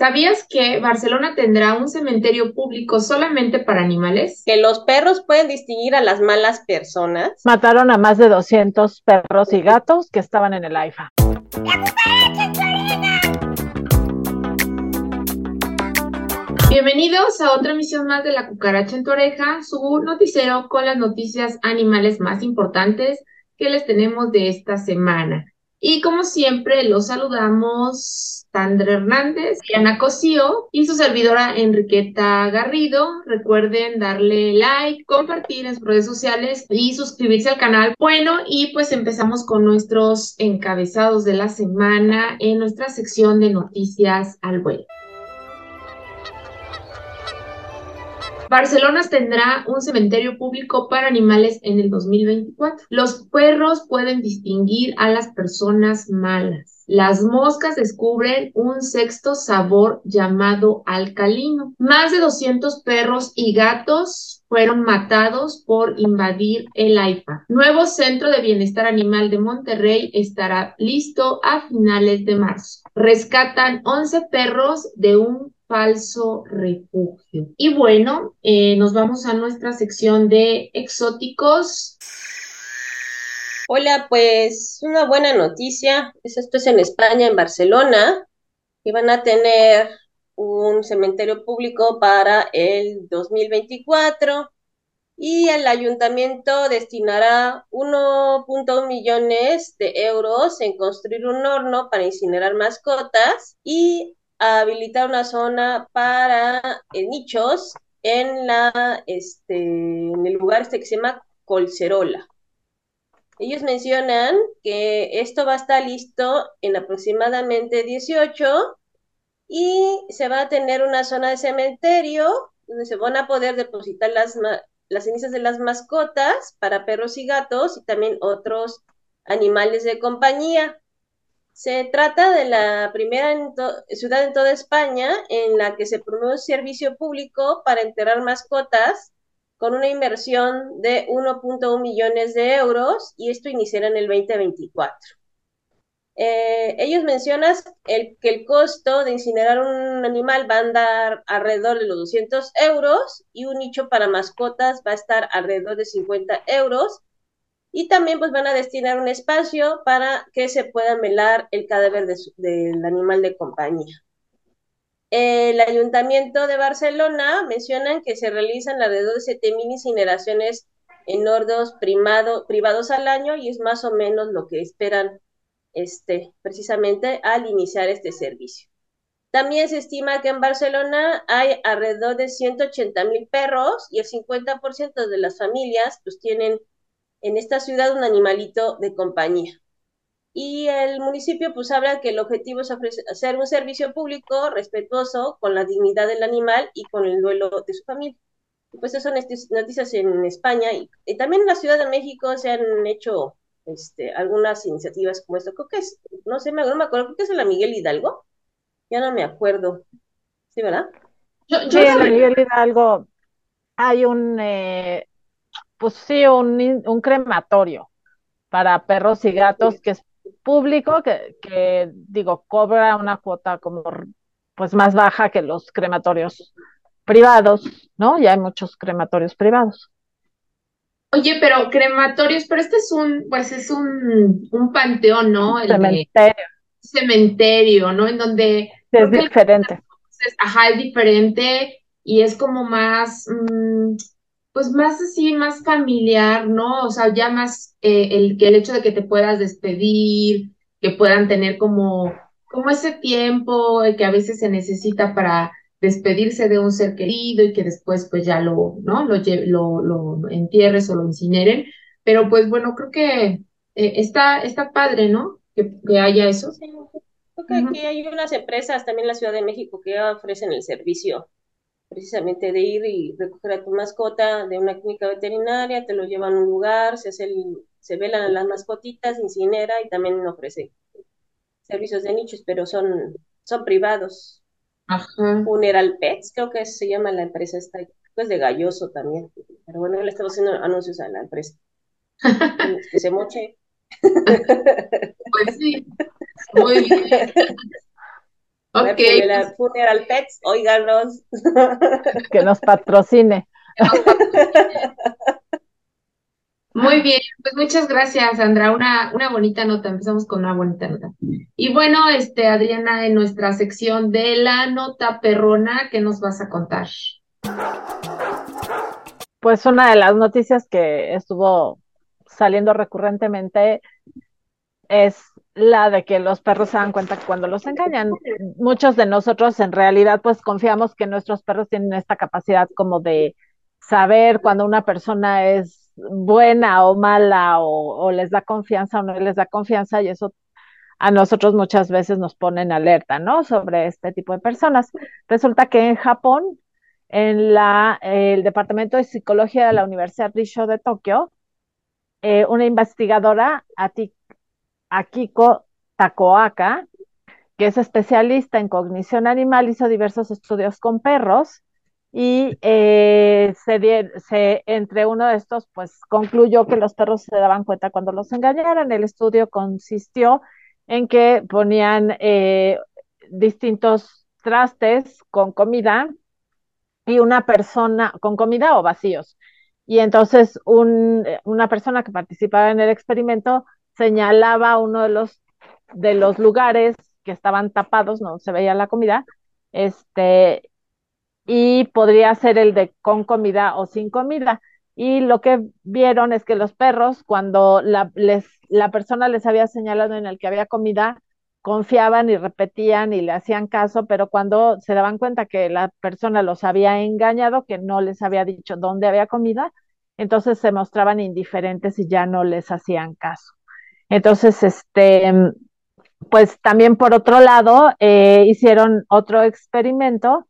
¿Sabías que Barcelona tendrá un cementerio público solamente para animales? Que los perros pueden distinguir a las malas personas. Mataron a más de 200 perros y gatos que estaban en el AIFA. Bienvenidos a otra emisión más de La Cucaracha en tu oreja, su noticiero con las noticias animales más importantes que les tenemos de esta semana. Y como siempre, los saludamos Sandra Hernández, Diana Cosío y su servidora Enriqueta Garrido. Recuerden darle like, compartir en sus redes sociales y suscribirse al canal. Bueno, y pues empezamos con nuestros encabezados de la semana en nuestra sección de noticias al vuelo. Barcelona tendrá un cementerio público para animales en el 2024. Los perros pueden distinguir a las personas malas. Las moscas descubren un sexto sabor llamado alcalino. Más de 200 perros y gatos fueron matados por invadir el AIFA. Nuevo Centro de Bienestar Animal de Monterrey estará listo a finales de marzo. Rescatan 11 perros de un falso refugio. Y bueno, eh, nos vamos a nuestra sección de exóticos. Hola, pues una buena noticia. Esto es en España, en Barcelona, que van a tener un cementerio público para el 2024 y el ayuntamiento destinará 1.1 millones de euros en construir un horno para incinerar mascotas y a habilitar una zona para eh, nichos en la este en el lugar este que se llama Colcerola. Ellos mencionan que esto va a estar listo en aproximadamente 18 y se va a tener una zona de cementerio donde se van a poder depositar las, las cenizas de las mascotas para perros y gatos y también otros animales de compañía. Se trata de la primera ciudad en toda España en la que se promueve un servicio público para enterrar mascotas con una inversión de 1.1 millones de euros y esto iniciará en el 2024. Eh, ellos mencionan que el costo de incinerar un animal va a andar alrededor de los 200 euros y un nicho para mascotas va a estar alrededor de 50 euros y también pues van a destinar un espacio para que se pueda melar el cadáver del animal de compañía. El Ayuntamiento de Barcelona mencionan que se realizan alrededor de 7.000 incineraciones en hordos privados al año y es más o menos lo que esperan este, precisamente al iniciar este servicio. También se estima que en Barcelona hay alrededor de 180.000 perros y el 50% de las familias pues tienen en esta ciudad un animalito de compañía. Y el municipio pues habla que el objetivo es hacer un servicio público respetuoso con la dignidad del animal y con el duelo de su familia. pues esas son noticias en España y, también en la Ciudad de México se han hecho este, algunas iniciativas como esto. Creo que es, no sé, no me acuerdo, creo que es la Miguel Hidalgo. Ya no me acuerdo. ¿Sí, verdad? Yo, yo sí, en Miguel Hidalgo hay un, eh, pues sí, un, un crematorio para perros y gatos que es público, que, que, digo, cobra una cuota como pues más baja que los crematorios privados, ¿no? Ya hay muchos crematorios privados. Oye, pero crematorios, pero este es un, pues es un, un panteón, ¿no? El cementerio. cementerio, ¿no? En donde... Es diferente. ajá, es diferente y es como más, mmm, pues más así, más familiar, ¿no? O sea, ya más eh, el, que el hecho de que te puedas despedir, que puedan tener como, como ese tiempo que a veces se necesita para despedirse de un ser querido y que después pues ya lo, ¿no? Lo, lo, lo entierres o lo incineren. Pero pues bueno, creo que eh, está, está padre, ¿no? Que, haya eso. creo que aquí hay unas empresas también en la Ciudad de México que ofrecen el servicio precisamente de ir y recoger a tu mascota de una clínica veterinaria, te lo llevan a un lugar, se, hace se velan las mascotitas, incinera y también ofrece servicios de nichos, pero son, son privados. Ajá. Funeral Pets, creo que se llama la empresa esta, es de Galloso también, pero bueno, le estamos haciendo anuncios a la empresa. que se moche. Pues sí, muy bien. Ok. Funeral Pets, óiganos. Que nos patrocine. Muy bien, pues muchas gracias, Sandra. Una, una bonita nota, empezamos con una bonita nota. Y bueno, este, Adriana, en nuestra sección de la nota perrona, ¿qué nos vas a contar? Pues una de las noticias que estuvo saliendo recurrentemente es la de que los perros se dan cuenta cuando los engañan. Muchos de nosotros en realidad pues confiamos que nuestros perros tienen esta capacidad como de saber cuando una persona es buena o mala o, les da confianza o no les da confianza y eso a nosotros muchas veces nos pone en alerta, ¿no? Sobre este tipo de personas. Resulta que en Japón, en la, el Departamento de Psicología de la Universidad Risho de Tokio, eh, una investigadora, Akiko Takoaka, que es especialista en cognición animal, hizo diversos estudios con perros y eh, se, entre uno de estos, pues concluyó que los perros se daban cuenta cuando los engañaron. El estudio consistió en que ponían eh, distintos trastes con comida y una persona con comida o vacíos. Y entonces una persona que participaba en el experimento señalaba uno de los, de los lugares que estaban tapados, no se veía la comida, este, y podría ser el de con comida o sin comida. Y lo que vieron es que los perros, cuando la, les, la persona les había señalado en el que había comida, confiaban y repetían y le hacían caso, pero cuando se daban cuenta que la persona los había engañado, que no les había dicho dónde había comida, entonces se mostraban indiferentes y ya no les hacían caso. Entonces, este, pues también por otro lado, eh, hicieron otro experimento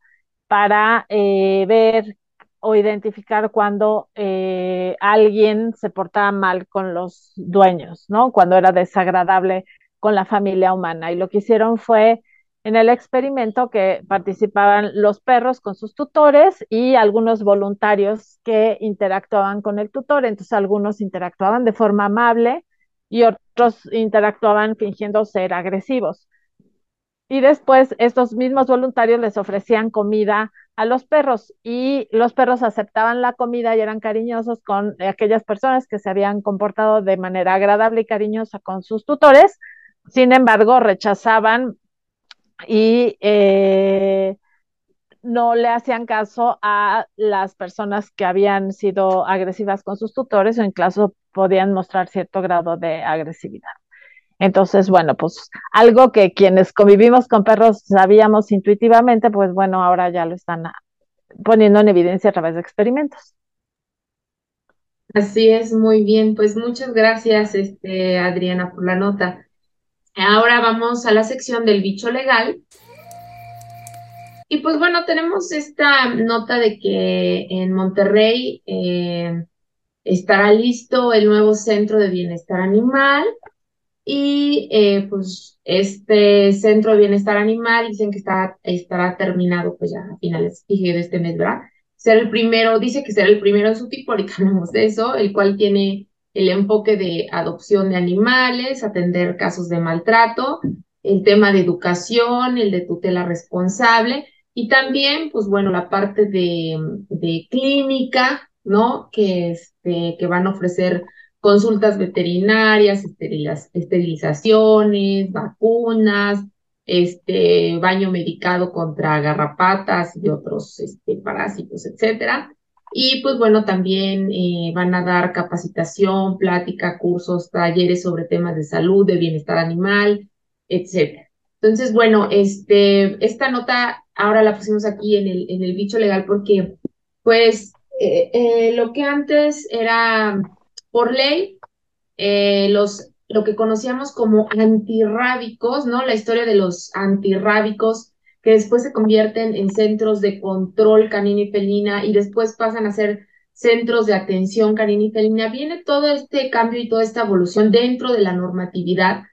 para eh, ver o identificar cuando eh, alguien se portaba mal con los dueños, ¿no? Cuando era desagradable con la familia humana. Y lo que hicieron fue en el experimento que participaban los perros con sus tutores y algunos voluntarios que interactuaban con el tutor. Entonces algunos interactuaban de forma amable y otros interactuaban fingiendo ser agresivos. Y después estos mismos voluntarios les ofrecían comida a los perros y los perros aceptaban la comida y eran cariñosos con aquellas personas que se habían comportado de manera agradable y cariñosa con sus tutores. Sin embargo, rechazaban y eh, no le hacían caso a las personas que habían sido agresivas con sus tutores o incluso podían mostrar cierto grado de agresividad. Entonces, bueno, pues algo que quienes convivimos con perros sabíamos intuitivamente, pues bueno, ahora ya lo están poniendo en evidencia a través de experimentos. Así es, muy bien. Pues muchas gracias, este, Adriana, por la nota. Ahora vamos a la sección del bicho legal. Y pues bueno, tenemos esta nota de que en Monterrey eh, estará listo el nuevo centro de bienestar animal y eh, pues este centro de bienestar animal dicen que está, estará terminado pues ya a finales de este mes, ¿verdad? Será el primero, dice que será el primero de su tipo, ahorita hablamos de eso, el cual tiene el enfoque de adopción de animales, atender casos de maltrato, el tema de educación, el de tutela responsable y también, pues bueno, la parte de, de clínica, ¿no? Que, este, que van a ofrecer consultas veterinarias, esterilizaciones, vacunas, este, baño medicado contra garrapatas y otros este, parásitos, etcétera. Y pues bueno, también eh, van a dar capacitación, plática, cursos, talleres sobre temas de salud, de bienestar animal, etcétera. Entonces, bueno, este, esta nota ahora la pusimos aquí en el, en el bicho legal porque, pues, eh, eh, lo que antes era por ley, eh, los, lo que conocíamos como antirrábicos, ¿no? La historia de los antirrábicos que después se convierten en centros de control canina y felina y después pasan a ser centros de atención canina y felina. Viene todo este cambio y toda esta evolución dentro de la normatividad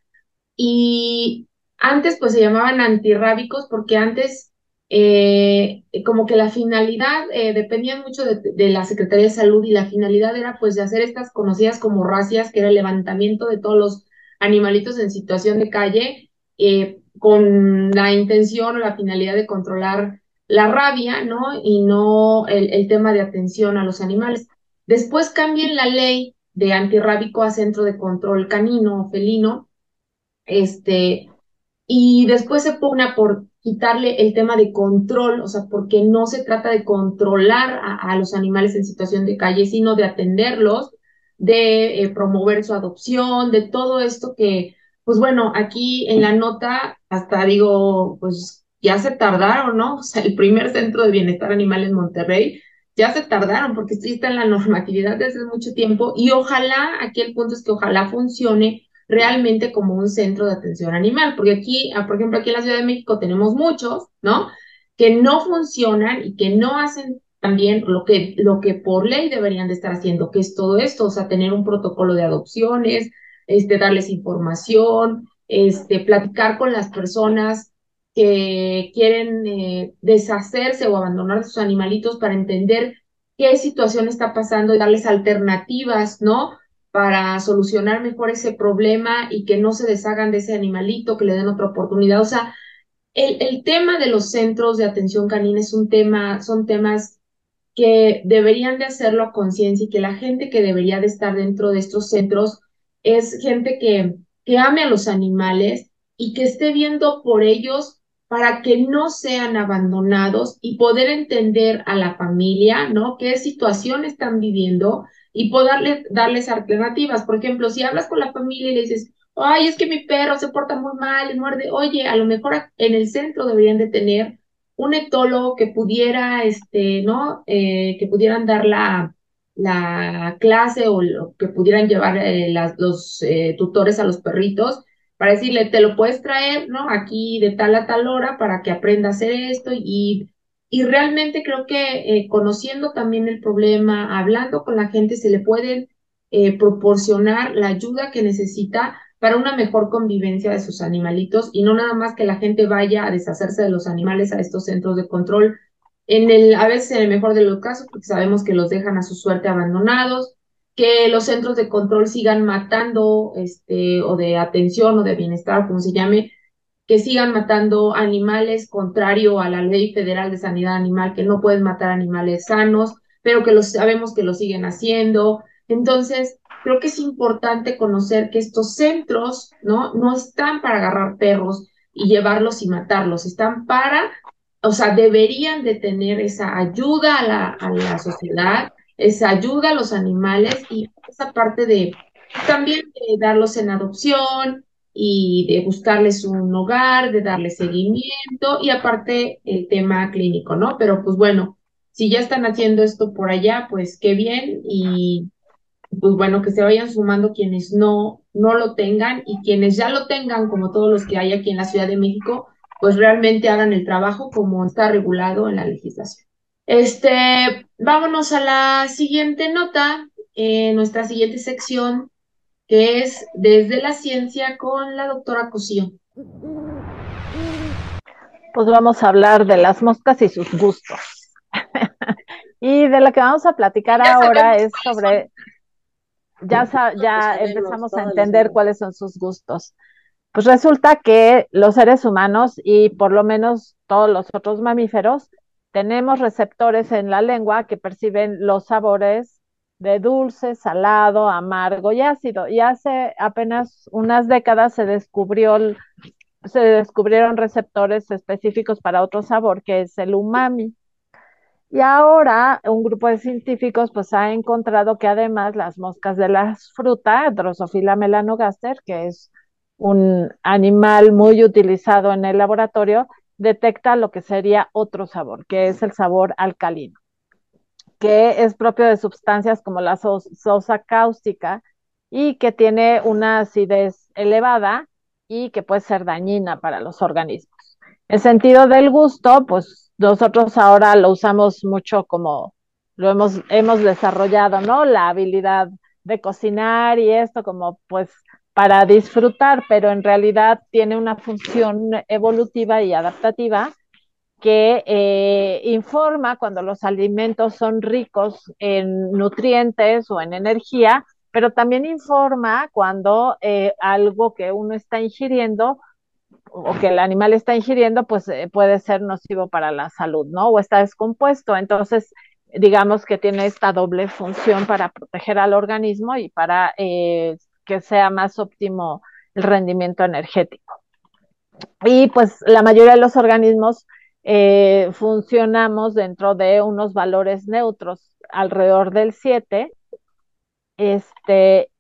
y antes pues se llamaban antirrábicos porque antes eh, como que la finalidad eh, dependía mucho de, la Secretaría de Salud y la finalidad era pues de hacer estas conocidas como racias, que era el levantamiento de todos los animalitos en situación de calle, eh, con la intención o la finalidad de controlar la rabia, ¿no? Y no el, el tema de atención a los animales. Después cambien la ley de antirrábico a centro de control canino o felino, este, y después se pugna por quitarle el tema de control, o sea, porque no se trata de controlar a, los animales en situación de calle, sino de atenderlos, de eh, promover su adopción, de todo esto que, pues bueno, aquí en la nota hasta digo, pues ya se tardaron, ¿no? O sea, el primer centro de bienestar animal en Monterrey, ya se tardaron porque está en la normatividad desde mucho tiempo y ojalá, aquí el punto es que ojalá funcione realmente como un centro de atención animal, porque aquí, ah, por ejemplo, aquí en la Ciudad de México tenemos muchos, ¿no? Que no funcionan y que no hacen también lo que, lo que por ley deberían de estar haciendo, que es todo esto, o sea, tener un protocolo de adopciones, este, darles información, este, platicar con las personas que quieren eh, deshacerse o abandonar sus animalitos para entender qué situación está pasando y darles alternativas, ¿no? Para solucionar mejor ese problema y que no se deshagan de ese animalito, que le den otra oportunidad. O sea, el, el tema de los centros de atención canina es un tema, son temas que deberían de hacerlo a conciencia y que la gente que debería de estar dentro de estos centros es gente que, que ame a los animales y que esté viendo por ellos para que no sean abandonados y poder entender a la familia, ¿no? ¿Qué situación están viviendo? Y poder darles alternativas. Por ejemplo, si hablas con la familia y le dices, ay, es que mi perro se porta muy mal y muerde, oye, a lo mejor en el centro deberían de tener un etólogo que pudiera, este, ¿no? Eh, que pudieran dar la, la clase o que pudieran llevar eh, los eh, tutores a los perritos para decirle, te lo puedes traer, ¿no? Aquí de tal a tal hora para que aprenda a hacer esto y, y realmente creo que eh, conociendo también el problema, hablando con la gente, se le puede eh, proporcionar la ayuda que necesita para una mejor convivencia de sus animalitos y no nada más que la gente vaya a deshacerse de los animales a estos centros de control. En el, a veces en el mejor de los casos, porque sabemos que los dejan a su suerte abandonados, que los centros de control sigan matando, este, o de atención o de bienestar, como se llame, que sigan matando animales contrario a la ley federal de sanidad animal, que no pueden matar animales sanos, pero que los sabemos que lo siguen haciendo. Entonces, creo que es importante conocer que estos centros, ¿no? No están para agarrar perros y llevarlos y matarlos, están para, o sea, deberían de tener esa ayuda a la, a la sociedad, esa ayuda a los animales y esa parte de también de darlos en adopción y de buscarles un hogar, de darles seguimiento y aparte el tema clínico, ¿no? Pero pues bueno, si ya están haciendo esto por allá, pues qué bien y pues bueno, que se vayan sumando quienes no, no lo tengan y quienes ya lo tengan, como todos los que hay aquí en la Ciudad de México, pues realmente hagan el trabajo como está regulado en la legislación. Este, vámonos a la siguiente nota, eh, nuestra siguiente sección, que es Desde la Ciencia con la doctora Cosío. Pues vamos a hablar de las moscas y sus gustos. y de la que vamos a platicar ahora es sobre, ya, ya empezamos a entender cuáles son sus gustos. Pues resulta que los seres humanos y por lo menos todos los otros mamíferos tenemos receptores en la lengua que perciben los sabores de dulce, salado, amargo y ácido. Y hace apenas unas décadas se descubrió se descubrieron receptores específicos para otro sabor, que es el umami. Y ahora un grupo de científicos pues ha encontrado que además las moscas de la fruta, Drosophila melanogaster, que es un animal muy utilizado en el laboratorio, detecta lo que sería otro sabor, que es el sabor alcalino, que es propio de sustancias como la sosa cáustica y que tiene una acidez elevada y que puede ser dañina para los organismos. En sentido del gusto, pues nosotros ahora lo usamos mucho como lo hemos, hemos desarrollado, ¿no? La habilidad de cocinar y esto como pues para disfrutar, pero en realidad tiene una función evolutiva y adaptativa que eh, informa cuando los alimentos son ricos en nutrientes o en energía, pero también informa cuando eh, algo que uno está ingiriendo o que el animal está ingiriendo, pues eh, puede ser nocivo para la salud, ¿no? O está descompuesto. Entonces, digamos que tiene esta doble función para proteger al organismo y para que sea más óptimo el rendimiento energético. Y pues la mayoría de los organismos eh, funcionamos dentro de unos valores neutros, alrededor del 7, este,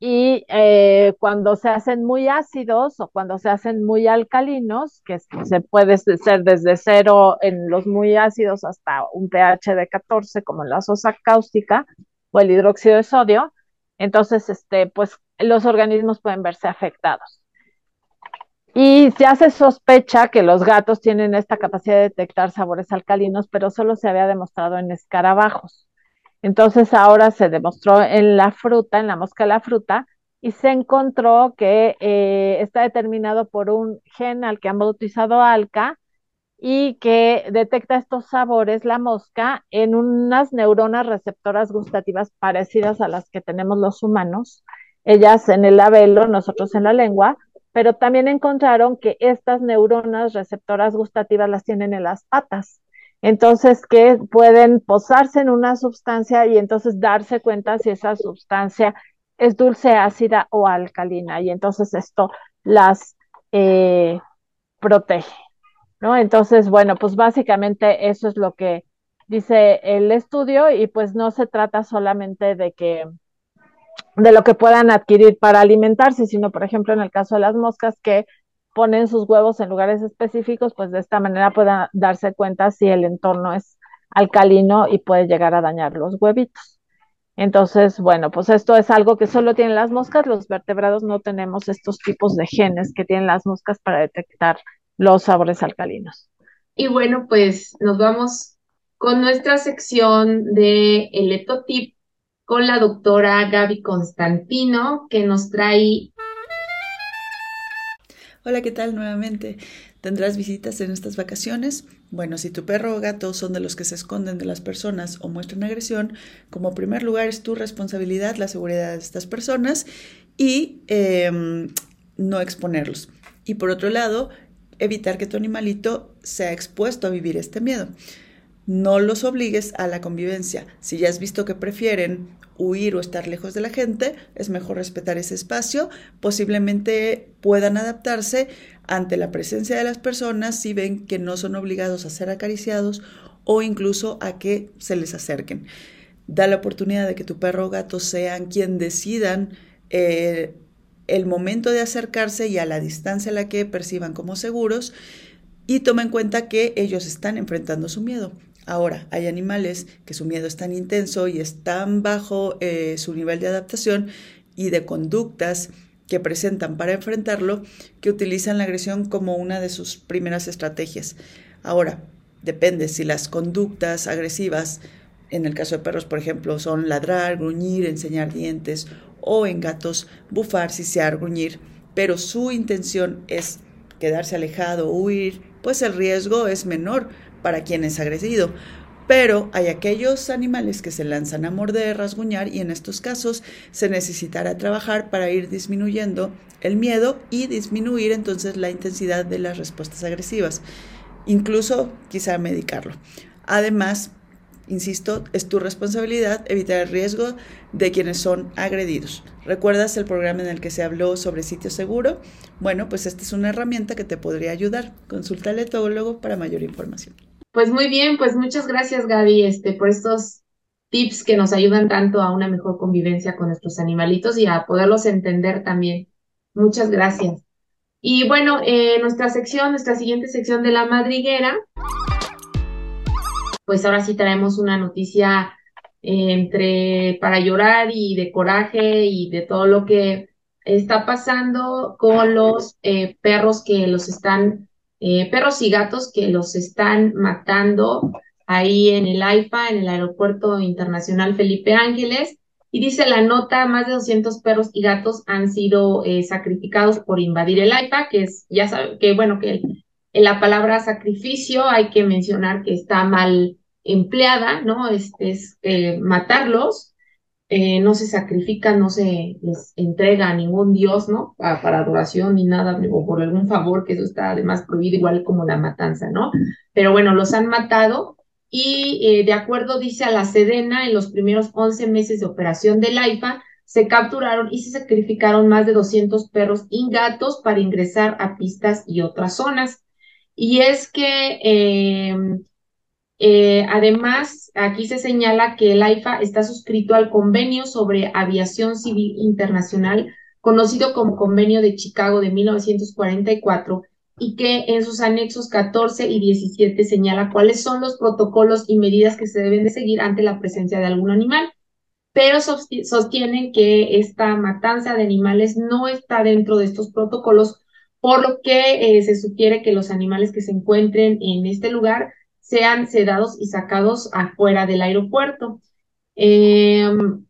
y eh, cuando se hacen muy ácidos o cuando se hacen muy alcalinos, que se puede ser desde cero en los muy ácidos hasta un pH de 14, como en la sosa cáustica o el hidróxido de sodio, entonces, este, pues los organismos pueden verse afectados. Y ya se sospecha que los gatos tienen esta capacidad de detectar sabores alcalinos, pero solo se había demostrado en escarabajos. Entonces ahora se demostró en la fruta, en la mosca de la fruta, y se encontró que eh, está determinado por un gen al que han bautizado ALCA y que detecta estos sabores, la mosca, en unas neuronas receptoras gustativas parecidas a las que tenemos los humanos, ellas en el labelo, nosotros en la lengua, pero también encontraron que estas neuronas receptoras gustativas las tienen en las patas. Entonces, que pueden posarse en una sustancia y entonces darse cuenta si esa sustancia es dulce, ácida o alcalina. Y entonces esto las eh, protege, ¿no? Entonces, bueno, pues básicamente eso es lo que dice el estudio y pues no se trata solamente de que de lo que puedan adquirir para alimentarse, sino por ejemplo en el caso de las moscas que ponen sus huevos en lugares específicos, pues de esta manera puedan darse cuenta si el entorno es alcalino y puede llegar a dañar los huevitos. Entonces, bueno, pues esto es algo que solo tienen las moscas, los vertebrados no tenemos estos tipos de genes que tienen las moscas para detectar los sabores alcalinos. Y bueno, pues nos vamos con nuestra sección de Eletotip con la doctora Gaby Constantino, que nos trae Hola, ¿qué tal nuevamente? ¿Tendrás visitas en estas vacaciones? Bueno, si tu perro o gato son de los que se esconden de las personas o muestran agresión, como primer lugar es tu responsabilidad la seguridad de estas personas y em, no exponerlos. Y por otro lado, evitar que tu animalito sea expuesto a vivir este miedo. No los obligues a la convivencia. Si ya has visto que prefieren huir o estar lejos de la gente, es mejor respetar ese espacio. Posiblemente puedan adaptarse ante la presencia de las personas si ven que no son obligados a ser acariciados o incluso a que se les acerquen. Da la oportunidad de que tu perro o gato sean quien decidan eh, el momento de acercarse y a la distancia a la que perciban como seguros y toma en cuenta que ellos están enfrentando su miedo. Ahora, hay animales que su miedo es tan intenso y es tan bajo eh, su nivel de adaptación y de conductas que presentan para enfrentarlo que utilizan la agresión como una de sus primeras estrategias. Ahora, depende si las conductas agresivas, en el caso de perros, por ejemplo, son ladrar, gruñir, enseñar dientes o en gatos bufar, sisear, gruñir, pero su intención es quedarse alejado, huir, pues el riesgo es menor para quien es agredido. Pero hay aquellos animales que se lanzan a morder, rasguñar y en estos casos se necesitará trabajar para ir disminuyendo el miedo y disminuir entonces la intensidad de las respuestas agresivas. Incluso quizá medicarlo. Además, insisto, es tu responsabilidad evitar el riesgo de quienes son agredidos. ¿Recuerdas el programa en el que se habló sobre sitio seguro? Bueno, pues esta es una herramienta que te podría ayudar. Consulta al etólogo para mayor información. Pues muy bien, pues muchas gracias Gaby este, por estos tips que nos ayudan tanto a una mejor convivencia con nuestros animalitos y a poderlos entender también. Muchas gracias. Y bueno, eh, nuestra sección, nuestra siguiente sección de la madriguera, pues ahora sí traemos una noticia eh, entre para llorar y de coraje y de todo lo que está pasando con los eh, perros que los están eh, perros y gatos que los están matando ahí en el AIFA, en el Aeropuerto Internacional Felipe Ángeles. Y dice la nota, más de 200 perros y gatos han sido eh, sacrificados por invadir el AIFA, que es, ya sabe, que bueno, que en la palabra sacrificio hay que mencionar que está mal empleada, ¿no? Este es eh, matarlos. Eh, no se sacrifica, no se les entrega a ningún dios, ¿no? Para, adoración ni nada, o por algún favor, que eso está además prohibido, igual como la matanza, ¿no? Pero bueno, los han matado y eh, de acuerdo, dice a la Sedena, en los primeros 11 meses de operación del AIFA, se capturaron y se sacrificaron más de 200 perros y gatos para ingresar a pistas y otras zonas. Y es que eh, eh, además, aquí se señala que el AIFA está suscrito al Convenio sobre Aviación Civil Internacional, conocido como Convenio de Chicago de 1944, y que en sus anexos 14 y 17 señala cuáles son los protocolos y medidas que se deben de seguir ante la presencia de algún animal, pero sostienen que esta matanza de animales no está dentro de estos protocolos, por lo que eh, se sugiere que los animales que se encuentren en este lugar sean sedados y sacados afuera del aeropuerto. Em,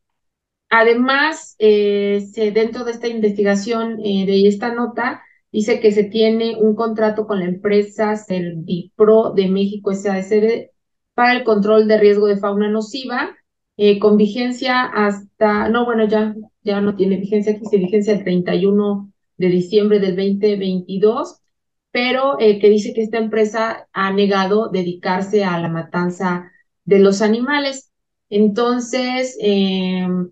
además, eh, dentro de esta investigación, eh, de esta nota, dice que se tiene un contrato con la empresa Servipro de México SADCB para el control de riesgo de fauna nociva, eh, con vigencia hasta, no, bueno, ya, ya no tiene vigencia, aquí se vigencia el 31 de diciembre del 2022 pero eh, que dice que esta empresa ha negado dedicarse a la matanza de los animales. Entonces, em,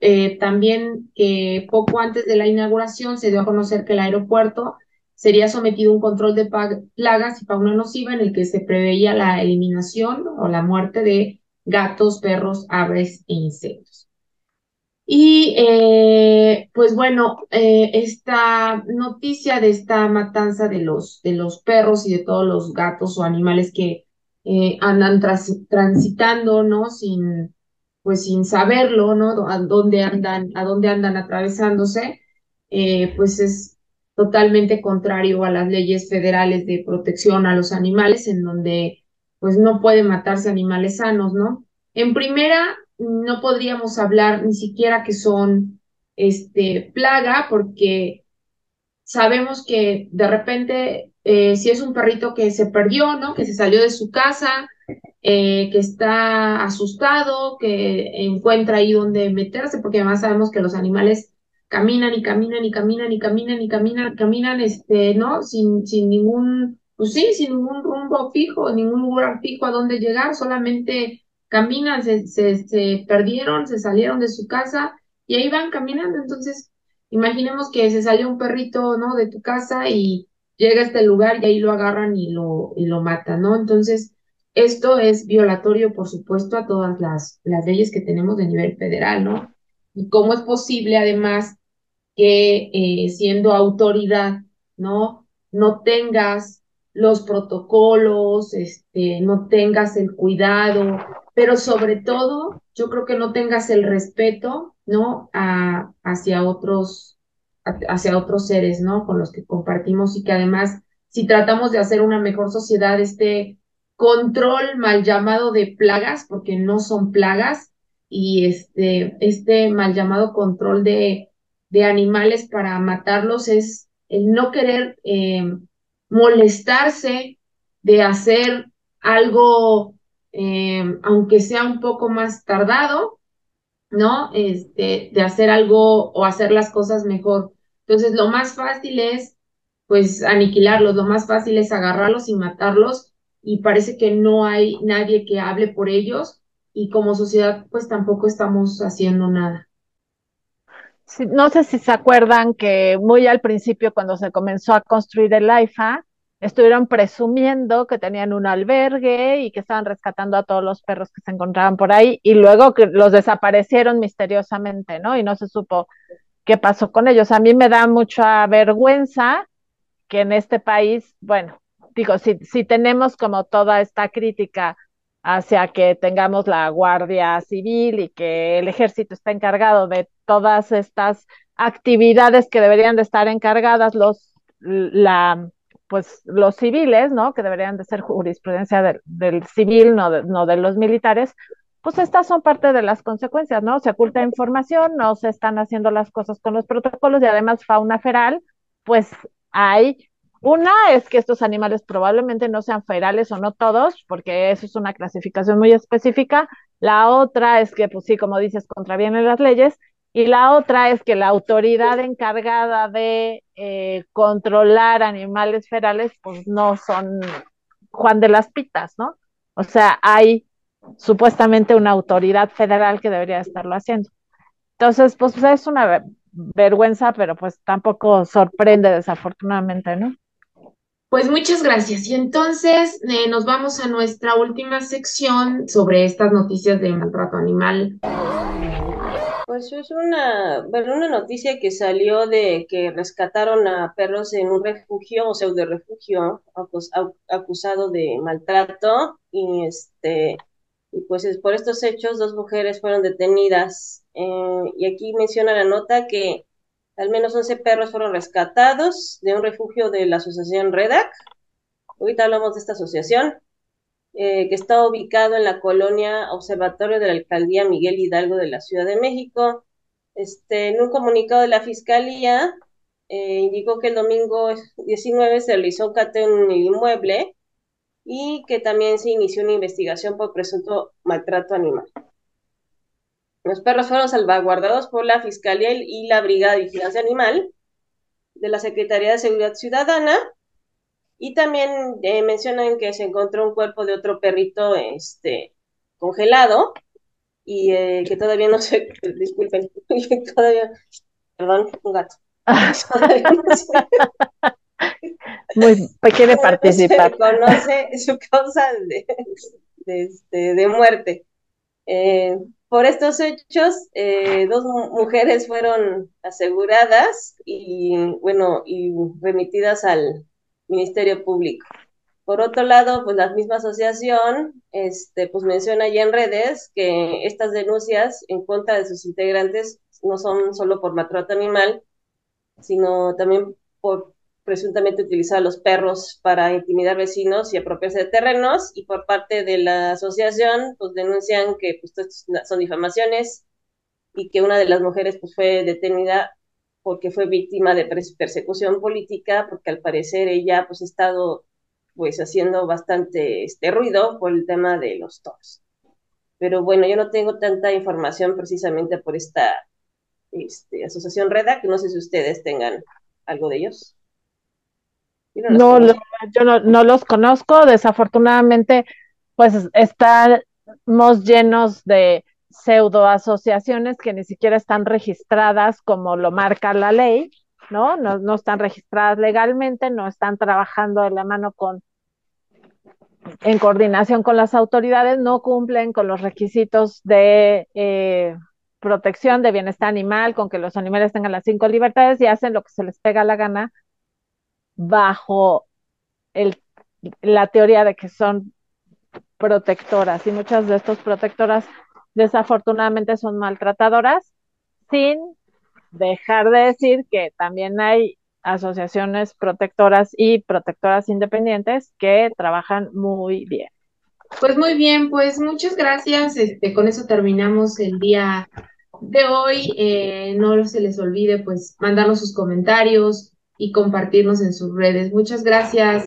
eh, también que poco antes de la inauguración se dio a conocer que el aeropuerto sería sometido a un control de plagas y fauna nociva en el que se preveía la eliminación o la muerte de gatos, perros, aves e insectos. Y eh, pues bueno, eh, esta noticia de esta matanza de los, de los perros y de todos los gatos o animales que eh, andan transitando, ¿no? Sin, pues sin saberlo, ¿no? A dónde andan, a dónde andan atravesándose, pues es totalmente contrario a las leyes federales de protección a los animales, en donde pues no pueden matarse animales sanos, ¿no? En primera, no podríamos hablar ni siquiera que son este, plaga, porque sabemos que de repente, eh, si es un perrito que se perdió, ¿no? Que se salió de su casa, eh, que está asustado, que encuentra ahí donde meterse, porque además sabemos que los animales caminan y caminan y caminan y caminan y caminan, caminan, este, ¿no? Sin, sin ningún, pues sí, sin ningún rumbo fijo, ningún lugar fijo a dónde llegar, solamente caminan, se, se, perdieron, se salieron de su casa y ahí van caminando. Entonces, imaginemos que se salió un perrito, ¿no? De tu casa y llega a este lugar y ahí lo agarran y lo, y lo matan, ¿no? Entonces, esto es violatorio, por supuesto, a todas las, las leyes que tenemos de nivel federal, ¿no? Y cómo es posible, además, que eh, siendo autoridad, ¿no? No tengas los protocolos, este, no tengas el cuidado, pero sobre todo, yo creo que no tengas el respeto, ¿no? A, hacia otros, hacia otros seres, ¿no? Con los que compartimos y que además, si tratamos de hacer una mejor sociedad, este control mal llamado de plagas, porque no son plagas, y este, este mal llamado control de, de animales para matarlos es el no querer eh, molestarse de hacer algo eh, aunque sea un poco más tardado, ¿no? Este, de hacer algo o hacer las cosas mejor. Entonces, lo más fácil es, pues, aniquilarlos, lo más fácil es agarrarlos y matarlos, y parece que no hay nadie que hable por ellos, y como sociedad, pues tampoco estamos haciendo nada. no sé si se acuerdan que muy al principio, cuando se comenzó a construir el AIFA, estuvieron presumiendo que tenían un albergue y que estaban rescatando a todos los perros que se encontraban por ahí y luego que los desaparecieron misteriosamente, ¿no? Y no se supo qué pasó con ellos. A mí me da mucha vergüenza que en este país, bueno, digo, si, si tenemos como toda esta crítica hacia que tengamos la Guardia Civil y que el ejército está encargado de todas estas actividades que deberían de estar encargadas los la pues los civiles, ¿no? Que deberían de ser jurisprudencia del, civil, no de, no de los militares, pues estas son parte de las consecuencias, ¿no? Se oculta información, no se están haciendo las cosas con los protocolos y además fauna feral, pues hay una es que estos animales probablemente no sean ferales o no todos, porque eso es una clasificación muy específica, La otra es que, pues sí, como dices, contravienen las leyes. Y la otra es que la autoridad encargada de eh, controlar animales ferales, pues no son Juan de las Pitas, ¿no? O sea, hay supuestamente una autoridad federal que debería estarlo haciendo. Entonces, pues es una vergüenza, pero pues tampoco sorprende desafortunadamente, ¿no? Pues muchas gracias. Y entonces eh, nos vamos a nuestra última sección sobre estas noticias de maltrato animal. Pues es una, bueno, una noticia que salió de que rescataron a perros en un refugio o pseudo refugio acusado de maltrato. Y este y pues por estos hechos dos mujeres fueron detenidas. Eh, y aquí menciona la nota que al menos 11 perros fueron rescatados de un refugio de la asociación REDAC. Ahorita hablamos de esta asociación, eh, que está ubicado en la colonia Observatorio de la Alcaldía Miguel Hidalgo de la Ciudad de México. Este, en un comunicado de la Fiscalía, eh, indicó que el domingo 19 se realizó un cateo en el inmueble y que también se inició una investigación por presunto maltrato animal. Los perros fueron salvaguardados por la Fiscalía y la Brigada de Vigilancia Animal de la Secretaría de Seguridad Ciudadana. Y también eh, mencionan que se encontró un cuerpo de otro perrito este, congelado y eh, que todavía no se, disculpen, todavía, perdón, un gato. Muy, quiere participar. Se conoce su causa de, de, este, de muerte. Eh, por estos hechos, eh, dos mujeres fueron aseguradas y, bueno, y remitidas al Ministerio Público. Por otro lado, pues la misma asociación, este, pues menciona ya en redes que estas denuncias en contra de sus integrantes no son solo por maltrato animal, sino también por presuntamente utilizar a los perros para intimidar vecinos y apropiarse de terrenos, y por parte de la asociación, pues denuncian que pues, son difamaciones y que una de las mujeres pues, fue detenida porque fue víctima de persecución política, porque al parecer ella pues ha estado pues haciendo bastante este ruido por el tema de los toros. Pero bueno, yo no tengo tanta información precisamente por esta este, asociación REDA, que no sé si ustedes tengan algo de ellos. No, yo no, los conozco, desafortunadamente, pues estamos llenos de pseudo asociaciones que ni siquiera están registradas como lo marca la ley, ¿no? No, no están registradas legalmente, no están trabajando de la mano con, en coordinación con las autoridades, no cumplen con los requisitos de eh, protección de bienestar animal, con que los animales tengan las cinco libertades y hacen lo que se les pega la gana bajo el, la teoría de que son protectoras y muchas de estas protectoras desafortunadamente son maltratadoras, sin dejar de decir que también hay asociaciones protectoras y protectoras independientes que trabajan muy bien. Pues muy bien, pues muchas gracias. Este, con eso terminamos el día de hoy. Eh, no se les olvide pues mandarnos sus comentarios, y compartirnos en sus redes. Muchas gracias.